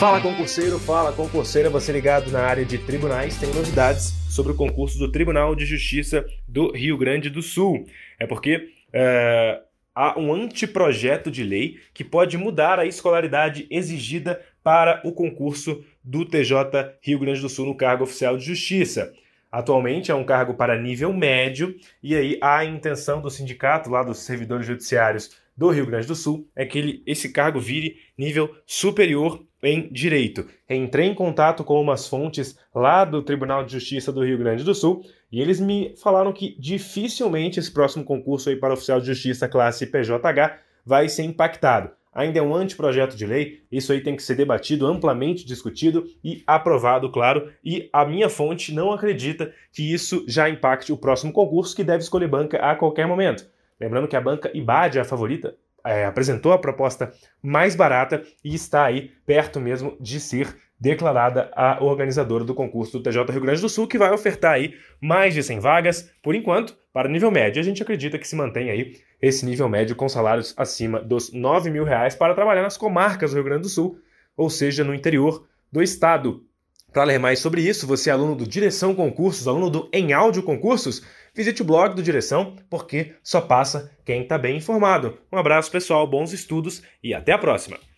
Fala concurseiro, fala concurseira, você ligado na área de tribunais, tem novidades sobre o concurso do Tribunal de Justiça do Rio Grande do Sul. É porque é, há um anteprojeto de lei que pode mudar a escolaridade exigida para o concurso do TJ Rio Grande do Sul no cargo oficial de justiça. Atualmente é um cargo para nível médio, e aí a intenção do sindicato lá dos servidores judiciários do Rio Grande do Sul é que ele, esse cargo vire nível superior em direito. Entrei em contato com umas fontes lá do Tribunal de Justiça do Rio Grande do Sul e eles me falaram que dificilmente esse próximo concurso aí para oficial de justiça classe PJH vai ser impactado. Ainda é um anteprojeto de lei, isso aí tem que ser debatido, amplamente discutido e aprovado, claro. E a minha fonte não acredita que isso já impacte o próximo concurso, que deve escolher banca a qualquer momento. Lembrando que a banca IBAD a favorita, é, apresentou a proposta mais barata e está aí perto mesmo de ser declarada a organizadora do concurso do TJ Rio Grande do Sul, que vai ofertar aí mais de 100 vagas, por enquanto, para nível médio. A gente acredita que se mantém aí esse nível médio com salários acima dos 9 mil reais para trabalhar nas comarcas do Rio Grande do Sul, ou seja, no interior do estado. Para ler mais sobre isso, você é aluno do Direção Concursos, aluno do Em Áudio Concursos, visite o blog do Direção, porque só passa quem está bem informado. Um abraço, pessoal, bons estudos e até a próxima!